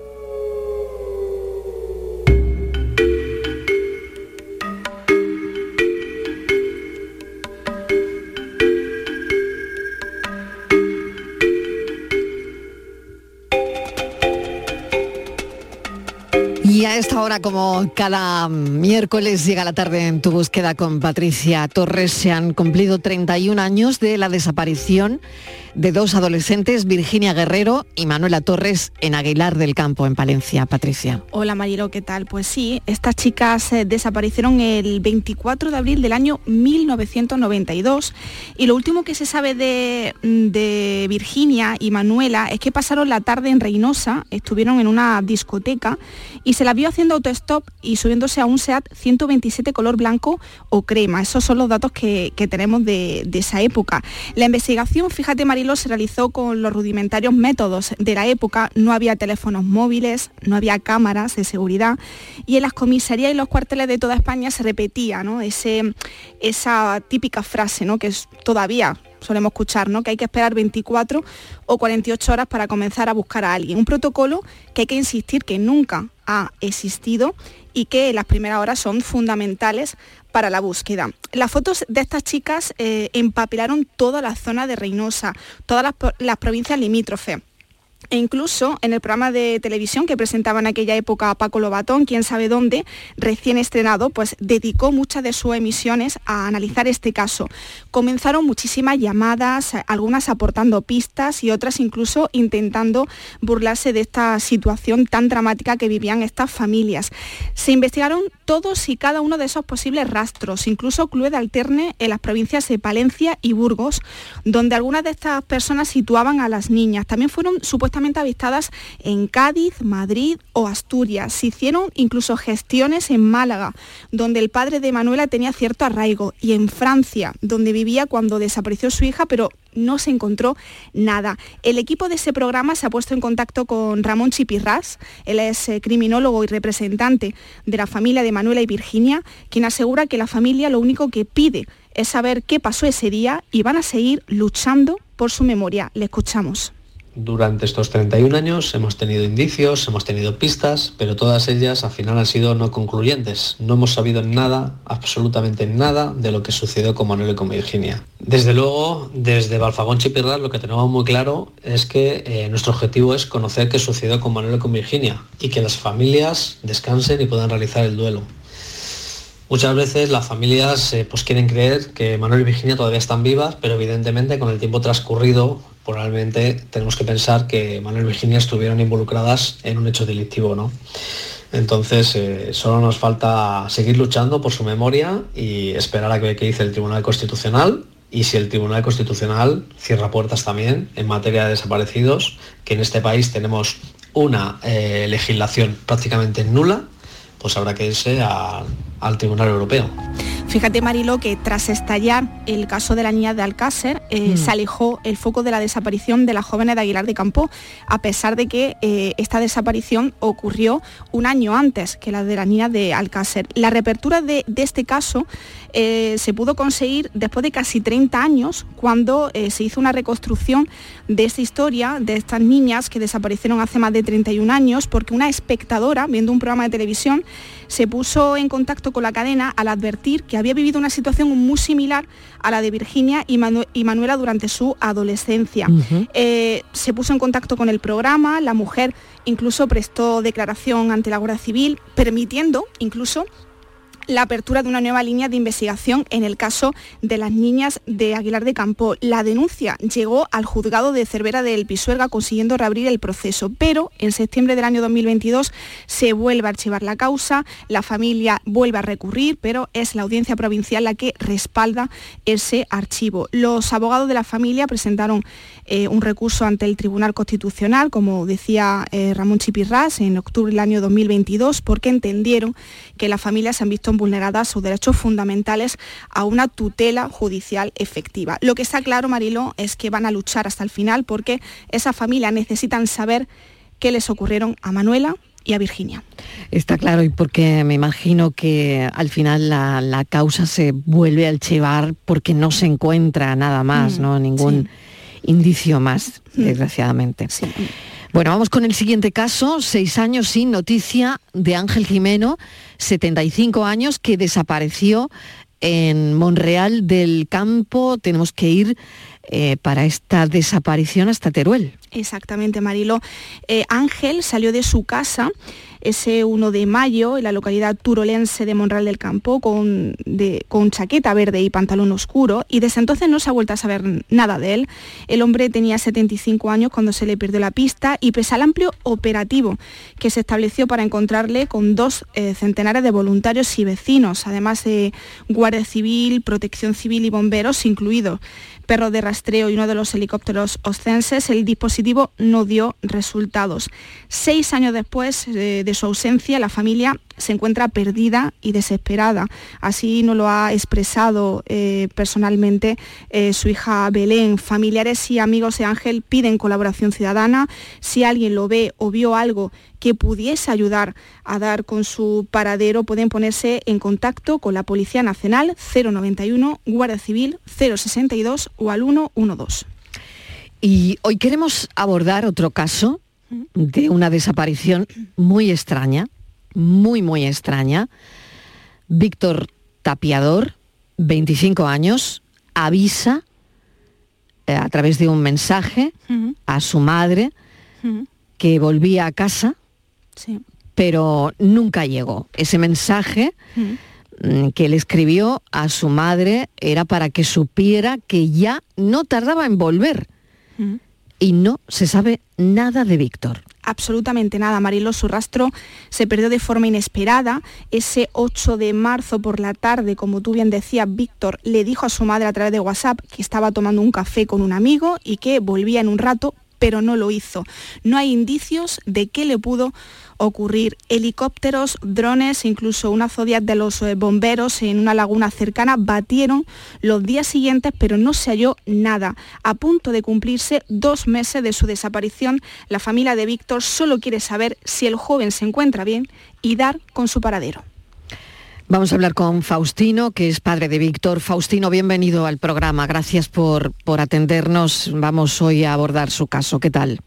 Y a esta hora, como cada miércoles, llega la tarde en tu búsqueda con Patricia Torres. Se han cumplido 31 años de la desaparición de dos adolescentes, Virginia Guerrero y Manuela Torres, en Aguilar del Campo, en Palencia. Patricia. Hola Marilo, ¿qué tal? Pues sí, estas chicas eh, desaparecieron el 24 de abril del año 1992 y lo último que se sabe de, de Virginia y Manuela es que pasaron la tarde en Reynosa, estuvieron en una discoteca y se la vio haciendo autostop y subiéndose a un SEAT 127 color blanco o crema. Esos son los datos que, tenemos de, esa época. La investigación, fíjate Marilo, se realizó con los rudimentarios métodos de la época. No había teléfonos móviles, no había cámaras de seguridad y en las comisarías y los cuarteles de toda España se repetía. Ese, esa típica frase que es todavía solemos escuchar, que hay que esperar 24 o 48 horas para comenzar a buscar a alguien. Un protocolo que hay que insistir que nunca ha existido y que las primeras horas son fundamentales para la búsqueda. Las fotos de estas chicas eh, empapellaron toda la zona de Reynosa, todas las provincias limítrofes. E incluso en el programa de televisión que presentaba en aquella época Paco Lobatón, quién sabe dónde, recién estrenado, pues dedicó muchas de sus emisiones a analizar este caso. Comenzaron muchísimas llamadas, algunas aportando pistas y otras incluso intentando burlarse de esta situación tan dramática que vivían estas familias. Se investigaron todos y cada uno de esos posibles rastros, incluso clue de alterne en las provincias de Palencia y Burgos, donde algunas de estas personas situaban a las niñas. También fueron supuestamente avistadas en Cádiz, Madrid o Asturias. Se hicieron incluso gestiones en Málaga, donde el padre de Manuela tenía cierto arraigo, y en Francia, donde vivía cuando desapareció su hija, pero no se encontró nada. El equipo de ese programa se ha puesto en contacto con Ramón Chipirras, él es eh, criminólogo y representante de la familia de Manuela y Virginia, quien asegura que la familia lo único que pide es saber qué pasó ese día y van a seguir luchando por su memoria. Le escuchamos. Durante estos 31 años hemos tenido indicios, hemos tenido pistas, pero todas ellas al final han sido no concluyentes. No hemos sabido nada, absolutamente nada, de lo que sucedió con Manuel y con Virginia. Desde luego, desde Balfagón Chipirras lo que tenemos muy claro es que eh, nuestro objetivo es conocer qué sucedió con Manuel y con Virginia y que las familias descansen y puedan realizar el duelo. Muchas veces las familias eh, pues quieren creer que Manuel y Virginia todavía están vivas, pero evidentemente con el tiempo transcurrido probablemente tenemos que pensar que Manuel Virginia estuvieron involucradas en un hecho delictivo, ¿no? Entonces eh, solo nos falta seguir luchando por su memoria y esperar a que, que dice el Tribunal Constitucional y si el Tribunal Constitucional cierra puertas también en materia de desaparecidos, que en este país tenemos una eh, legislación prácticamente nula, pues habrá que irse al Tribunal Europeo. Fíjate, Marilo, que tras estallar el caso de la niña de Alcácer, eh, Mm. se alejó el foco de la desaparición de las jóvenes de Aguilar de Campo, a pesar de que eh, esta desaparición ocurrió un año antes que la de la niña de Alcácer. La reapertura de, de este caso eh, se pudo conseguir después de casi 30 años, cuando eh, se hizo una reconstrucción de esta historia, de estas niñas que desaparecieron hace más de 31 años, porque una espectadora, viendo un programa de televisión, se puso en contacto con la cadena al advertir que había vivido una situación muy similar a la de Virginia y, Manu- y Manuela durante su adolescencia. Eh, se puso en contacto con el programa, la mujer incluso prestó declaración ante la Guardia Civil, permitiendo incluso la apertura de una nueva línea de investigación en el caso de las niñas de Aguilar de Campo. La denuncia llegó al juzgado de Cervera del Pisuerga consiguiendo reabrir el proceso, pero en septiembre del año 2022 se vuelve a archivar la causa, la familia vuelve a recurrir, pero es la audiencia provincial la que respalda ese archivo. Los abogados de la familia presentaron eh, un recurso ante el Tribunal Constitucional, como decía eh, Ramón Chipirras, en octubre del año 2022, porque entendieron que las familias se han visto vulneradas sus derechos fundamentales a una tutela judicial efectiva. Lo que está claro, Marilo, es que van a luchar hasta el final porque esas familias necesitan saber qué les ocurrieron a Manuela y a Virginia. Está claro, y porque me imagino que al final la, la causa se vuelve a archivar porque no se encuentra nada más, Mm, ¿no? Ningún indicio más, desgraciadamente. Bueno, vamos con el siguiente caso, seis años sin noticia de Ángel Jimeno, 75 años, que desapareció en Monreal del Campo. Tenemos que ir eh, para esta desaparición hasta Teruel. Exactamente, Marilo. Eh, Ángel salió de su casa ese 1 de mayo en la localidad turolense de Monreal del Campo con, con chaqueta verde y pantalón oscuro y desde entonces no se ha vuelto a saber nada de él. El hombre tenía 75 años cuando se le perdió la pista y pese al amplio operativo que se estableció para encontrarle con dos eh, centenares de voluntarios y vecinos, además de Guardia Civil, Protección Civil y bomberos incluidos perro de rastreo y uno de los helicópteros oscenses, el dispositivo no dio resultados. Seis años después eh, de su ausencia, la familia se encuentra perdida y desesperada. Así nos lo ha expresado eh, personalmente eh, su hija Belén. Familiares y amigos de Ángel piden colaboración ciudadana. Si alguien lo ve o vio algo que pudiese ayudar a dar con su paradero, pueden ponerse en contacto con la Policía Nacional 091, Guardia Civil 062 o al 112. Y hoy queremos abordar otro caso de una desaparición muy extraña, muy, muy extraña. Víctor Tapiador, 25 años, avisa eh, a través de un mensaje a su madre que volvía a casa, Sí. pero nunca llegó. Ese mensaje mm, que le escribió a su madre era para que supiera que ya no tardaba en volver y no se sabe nada de Víctor. Absolutamente nada. Marilo, su rastro se perdió de forma inesperada. Ese 8 de marzo por la tarde, como tú bien decías, Víctor le dijo a su madre a través de WhatsApp que estaba tomando un café con un amigo y que volvía en un rato, pero no lo hizo. No hay indicios de qué le pudo ocurrir. Helicópteros, drones, incluso una zodiac de los eh, bomberos en una laguna cercana batieron los días siguientes, pero no se halló nada. A punto de cumplirse dos meses de su desaparición, la familia de Víctor solo quiere saber si el joven se encuentra bien y dar con su paradero. Vamos a hablar con Faustino, que es padre de Víctor. Faustino, bienvenido al programa. Gracias por, por atendernos. Vamos hoy a abordar su caso. ¿Qué tal?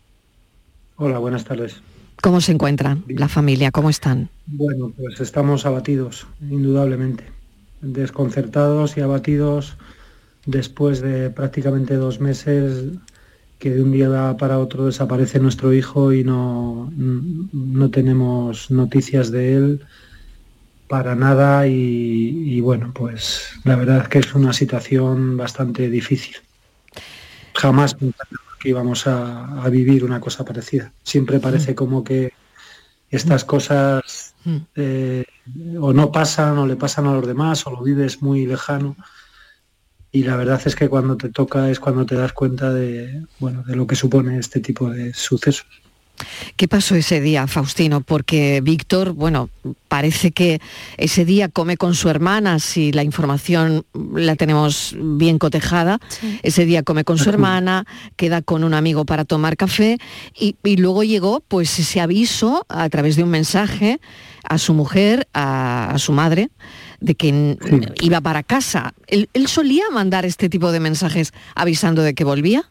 Hola, buenas tardes. ¿Cómo se encuentra la familia? ¿Cómo están? Bueno, pues estamos abatidos, indudablemente. Desconcertados y abatidos después de prácticamente dos meses que de un día para otro desaparece nuestro hijo y no, no tenemos noticias de él para nada y, bueno, pues la verdad es que es una situación bastante difícil. Jamás que íbamos a, a vivir una cosa parecida. Siempre parece como que estas cosas eh, o no pasan o le pasan a los demás o lo vives muy lejano y la verdad es que cuando te toca es cuando te das cuenta de bueno de lo que supone este tipo de sucesos. ¿Qué pasó ese día, Faustino? Porque Víctor, bueno, parece que ese día come con su hermana, si la información la tenemos bien cotejada. Ese día come con su hermana, queda con un amigo para tomar café y, y luego llegó pues ese aviso a través de un mensaje a su mujer, a, a su madre, de que iba para casa. ¿Él, él solía mandar este tipo de mensajes avisando de que volvía?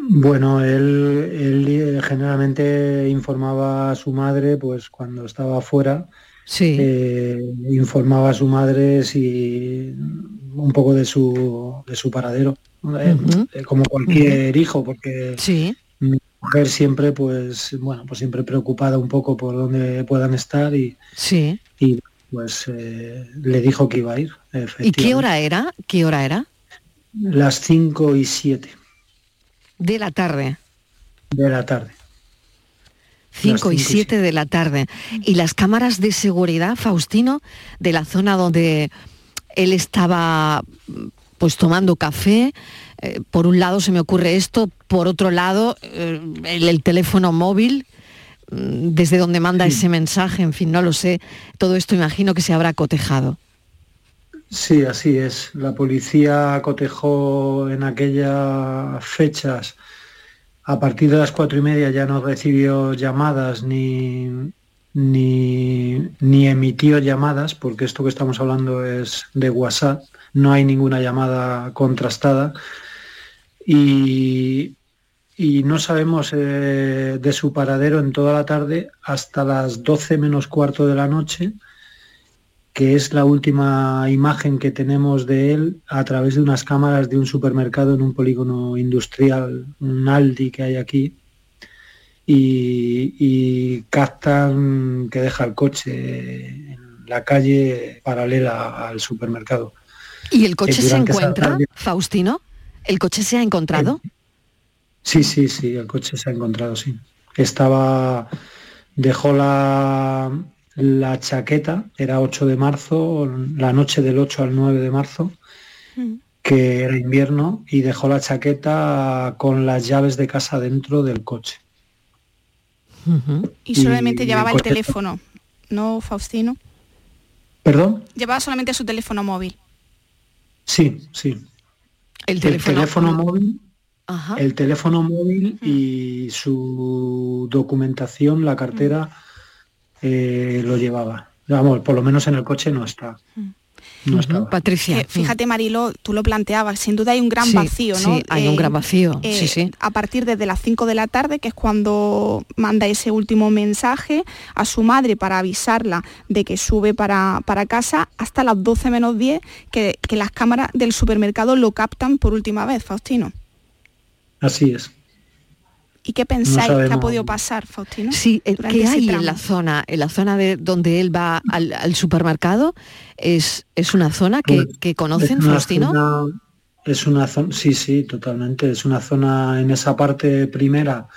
Bueno, él, él, eh, generalmente informaba a su madre, pues cuando estaba afuera, eh, informaba a su madre si un poco de su de su paradero, eh, eh, como cualquier hijo, porque mi mujer siempre, pues bueno, pues siempre preocupada un poco por dónde puedan estar y, Sí. y pues eh, le dijo que iba a ir. ¿Y qué hora era? ¿Qué hora era? Las 5 y 7 De la tarde. de la tarde. 5 y cinco y 7 de la tarde. Y las cámaras de seguridad, Faustino, de la zona donde él estaba pues tomando café, eh, por un lado se me ocurre esto, por otro lado eh, el, el teléfono móvil, mm, desde donde manda ese mensaje, en fin, no lo sé. Todo esto imagino que se habrá cotejado. Sí, así es. La policía cotejó en aquellas fechas. A partir de las cuatro y media ya no recibió llamadas ni, ni, ni emitió llamadas, porque esto que estamos hablando es de WhatsApp. No hay ninguna llamada contrastada. Y, y no sabemos eh, de su paradero en toda la tarde hasta las 12 menos cuarto de la noche que es la última imagen que tenemos de él a través de unas cámaras de un supermercado en un polígono industrial, un Aldi que hay aquí, y, y captan que deja el coche en la calle paralela al supermercado. ¿Y el coche Eh, se encuentra, tarde- Faustino? ¿El coche se ha encontrado? Sí, sí, sí, el coche se ha encontrado, sí. Estaba, dejó la, la chaqueta, era 8 de marzo, la noche del 8 al 9 de marzo, que era invierno, y dejó la chaqueta con las llaves de casa dentro del coche. Y solamente Y llevaba el teléfono, ¿no, Faustino? ¿Perdón? Llevaba solamente su teléfono móvil. Sí, sí. El teléfono- móvil, Ajá. el teléfono móvil y su documentación, la cartera, eh, lo llevaba. Vamos, por lo menos en el coche no está. No estaba. Patricia. Que, fíjate, Marilo, tú lo planteabas, sin duda hay un gran Sí, vacío, ¿no? sí, hay un gran vacío, sí, sí. A partir desde las 5 de la tarde, que es cuando manda ese último mensaje a su madre para avisarla de que sube para, para casa, hasta las 12 menos 10, que, que las cámaras del supermercado lo captan por última vez, Faustino. Así es. ¿Y qué pensáis que ha podido pasar, Faustino? Sí, eh, ¿qué hay en la zona? En la zona de donde él va al, al supermercado, ¿es, es una zona que, Pues, que conocen, es una Faustino? zona- es una zona, sí, sí, totalmente. Es una zona en esa parte primera,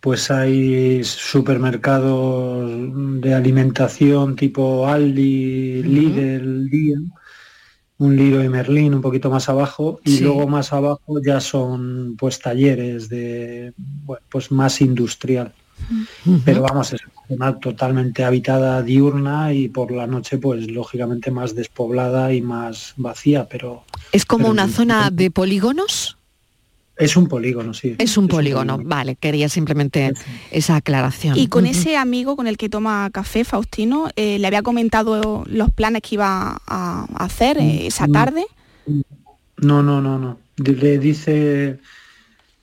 pues hay supermercados de alimentación tipo Aldi, Lidl, Día, un Leroy Merlin un poquito más abajo y Sí. luego más abajo ya son pues talleres de bueno, pues más industrial. Pero vamos, es una zona totalmente habitada diurna y por la noche pues lógicamente más despoblada y más vacía, pero ¿Es como pero una zona de polígonos? Es un polígono, sí. Es un polígono, vale, quería simplemente esa aclaración. Y con ese amigo con el que toma café, Faustino, eh, le había comentado los planes que iba a hacer eh, esa Mm. tarde. No, no, no, no. Di- Le dice,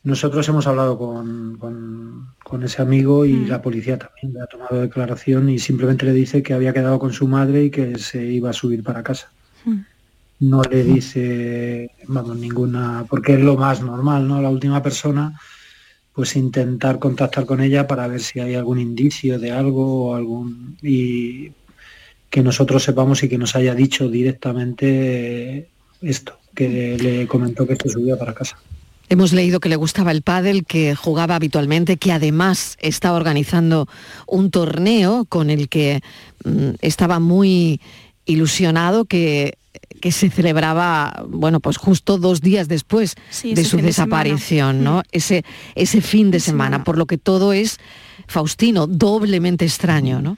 nosotros hemos hablado con, con- con ese amigo y la policía también le ha tomado declaración y simplemente le dice que había quedado con su madre y que se iba a subir para casa. No le dice, vamos, ninguna, porque es lo más normal, ¿no? La última persona, pues intentar contactar con ella para ver si hay algún indicio de algo o algún... Y, que nosotros sepamos y que nos haya dicho directamente esto, que le comentó que se subía para casa. Hemos leído que le gustaba el pádel, que jugaba habitualmente, que además está organizando un torneo con el que mm, estaba muy ilusionado, que, que se celebraba, bueno, pues justo dos días después Sí, de su de desaparición, semana. Mm. ¿no? Ese, ese fin de semana, por lo que todo es, Faustino, doblemente extraño, ¿no?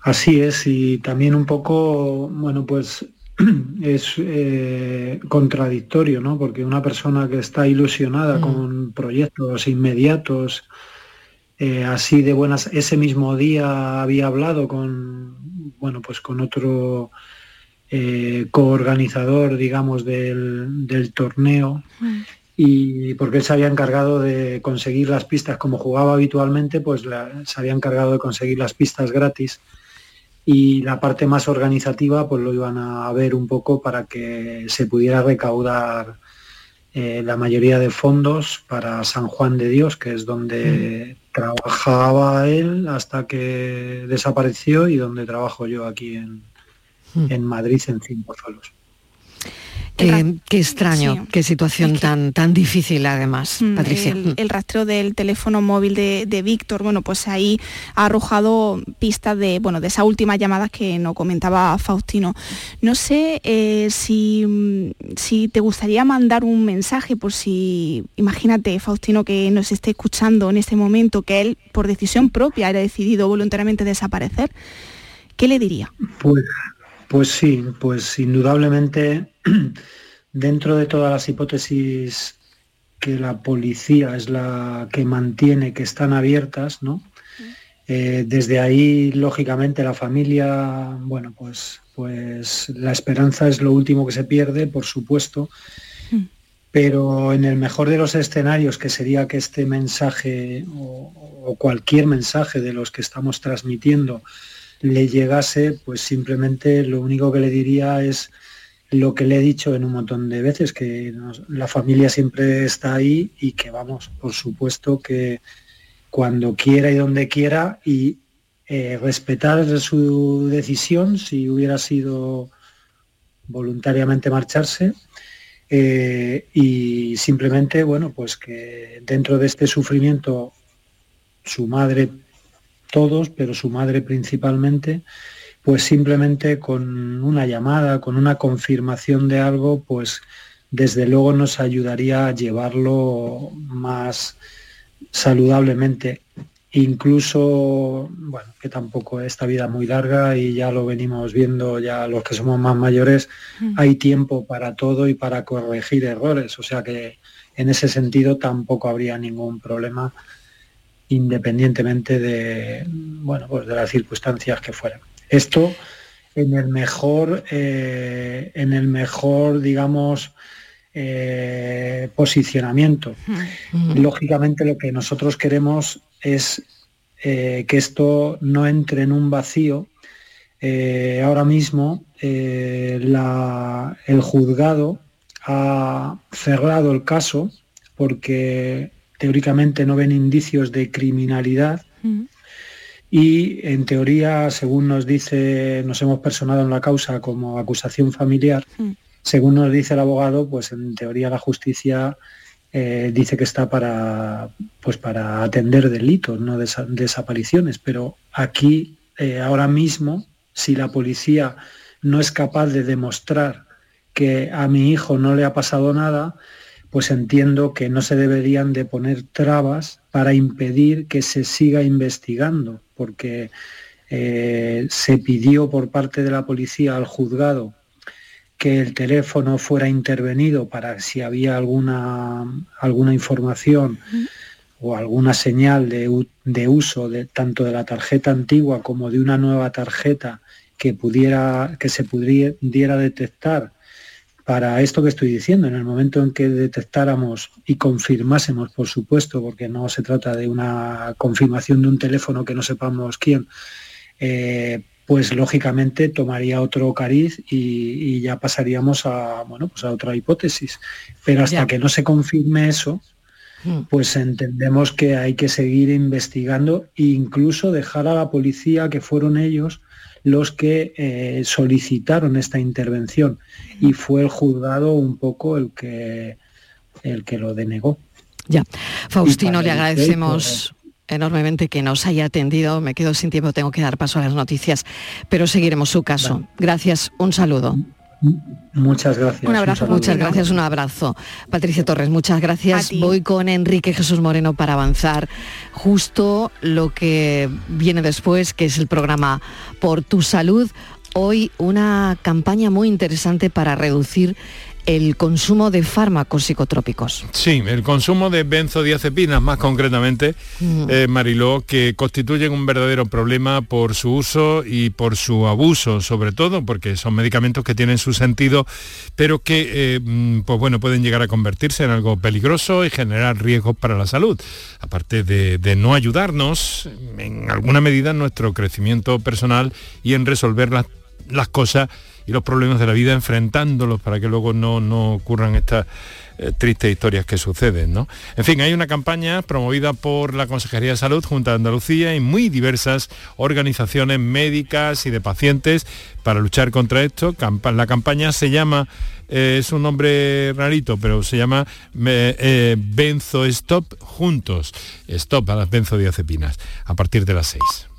Así es, y también un poco, bueno, pues es eh, contradictorio, ¿no? Porque una persona que está ilusionada con proyectos inmediatos, eh, así de buenas, ese mismo día había hablado con, bueno, pues con otro eh, coorganizador, digamos, del, del torneo, y porque él se había encargado de conseguir las pistas, como jugaba habitualmente, pues la- se había encargado de conseguir las pistas gratis. Y la parte más organizativa pues lo iban a ver un poco para que se pudiera recaudar eh, la mayoría de fondos para San Juan de Dios, que es donde trabajaba él hasta que desapareció y donde trabajo yo aquí en, en Madrid, en Cienpozuelos. Qué, qué extraño, qué situación tan, tan difícil además, Mm, Patricia. El, el rastreo del teléfono móvil de, de Víctor, bueno, pues ahí ha arrojado pistas de, bueno, de esas últimas llamadas que nos comentaba Faustino. No sé eh, si, mm, si te gustaría mandar un mensaje por si, imagínate, Faustino, que nos esté escuchando en este momento, que él por decisión propia ha decidido voluntariamente desaparecer. ¿Qué le diría? Pues, pues sí, pues indudablemente dentro de todas las hipótesis que la policía es la que mantiene que están abiertas, ¿no? Eh, desde ahí, lógicamente, la familia, bueno, pues, pues la esperanza es lo último que se pierde, por supuesto, pero en el mejor de los escenarios, que sería que este mensaje o, o cualquier mensaje de los que estamos transmitiendo le llegase, pues simplemente lo único que le diría es lo que le he dicho en un montón de veces, que la familia siempre está ahí y que vamos, por supuesto que cuando quiera y donde quiera y eh, respetar su decisión si hubiera sido voluntariamente marcharse eh, y simplemente, bueno, pues que dentro de este sufrimiento su madre, todos, pero su madre principalmente, pues simplemente con una llamada, con una confirmación de algo, pues desde luego nos ayudaría a llevarlo más saludablemente. Incluso, bueno, que tampoco esta vida es muy larga y ya lo venimos viendo ya los que somos más mayores, hay tiempo para todo y para corregir errores. O sea que en ese sentido tampoco habría ningún problema independientemente de, bueno, pues de las circunstancias que fueran. Esto en el mejor, eh, en el mejor, digamos, eh, posicionamiento. Lógicamente lo que nosotros queremos es eh, que esto no entre en un vacío. Ahora mismo la- el juzgado ha cerrado el caso porque teóricamente no ven indicios de criminalidad y en teoría, según nos dice, nos hemos personado en la causa como acusación familiar, según nos dice el abogado, pues en teoría la justicia eh, dice que está para, pues para atender delitos, no desa- desapariciones. Pero aquí, eh, ahora mismo, si la policía no es capaz de demostrar que a mi hijo no le ha pasado nada, pues entiendo que no se deberían de poner trabas para impedir que se siga investigando, porque eh, se pidió por parte de la policía al juzgado que el teléfono fuera intervenido para si había alguna, alguna información o alguna señal de, uso de, tanto de la tarjeta antigua como de una nueva tarjeta que pudiera que se pudiera detectar para esto que estoy diciendo, en el momento en que detectáramos y confirmásemos, por supuesto, porque no se trata de una confirmación de un teléfono que no sepamos quién, eh, pues lógicamente tomaría otro cariz y, y ya pasaríamos a, bueno, pues a otra hipótesis. Pero hasta Ya. que no se confirme eso, pues entendemos que hay que seguir investigando e incluso dejar a la policía, que fueron ellos los que eh, solicitaron esta intervención y fue el juzgado un poco el que el que lo denegó. Ya. Faustino, le agradecemos enormemente que nos haya atendido. Me quedo sin tiempo, tengo que dar paso a las noticias, pero seguiremos su caso. Gracias, un saludo. Muchas gracias. Un abrazo. muchas gracias, un abrazo. Patricia Torres, muchas gracias. Voy con Enrique Jesús Moreno para avanzar justo lo que viene después, que es el programa Por tu Salud. Hoy una campaña muy interesante para reducir el consumo de fármacos psicotrópicos. Sí, el consumo de benzodiazepinas más concretamente, mm. eh, Mariló, que constituyen un verdadero problema por su uso y por su abuso, sobre todo, porque son medicamentos que tienen su sentido, pero que eh, mm, pues bueno, pueden llegar a convertirse en algo peligroso y generar riesgos para la salud, aparte de, no ayudarnos en alguna medida en nuestro crecimiento personal y en resolver las cosas y los problemas de la vida enfrentándolos para que luego no, no ocurran estas eh, tristes historias que suceden. ¿no? En fin, hay una campaña promovida por la Consejería de Salud junto a Andalucía y muy diversas organizaciones médicas y de pacientes para luchar contra esto. La campaña se llama, eh, es un nombre rarito, pero se llama eh, Benzo Stop Juntos. Stop a las benzodiazepinas a partir de las 6.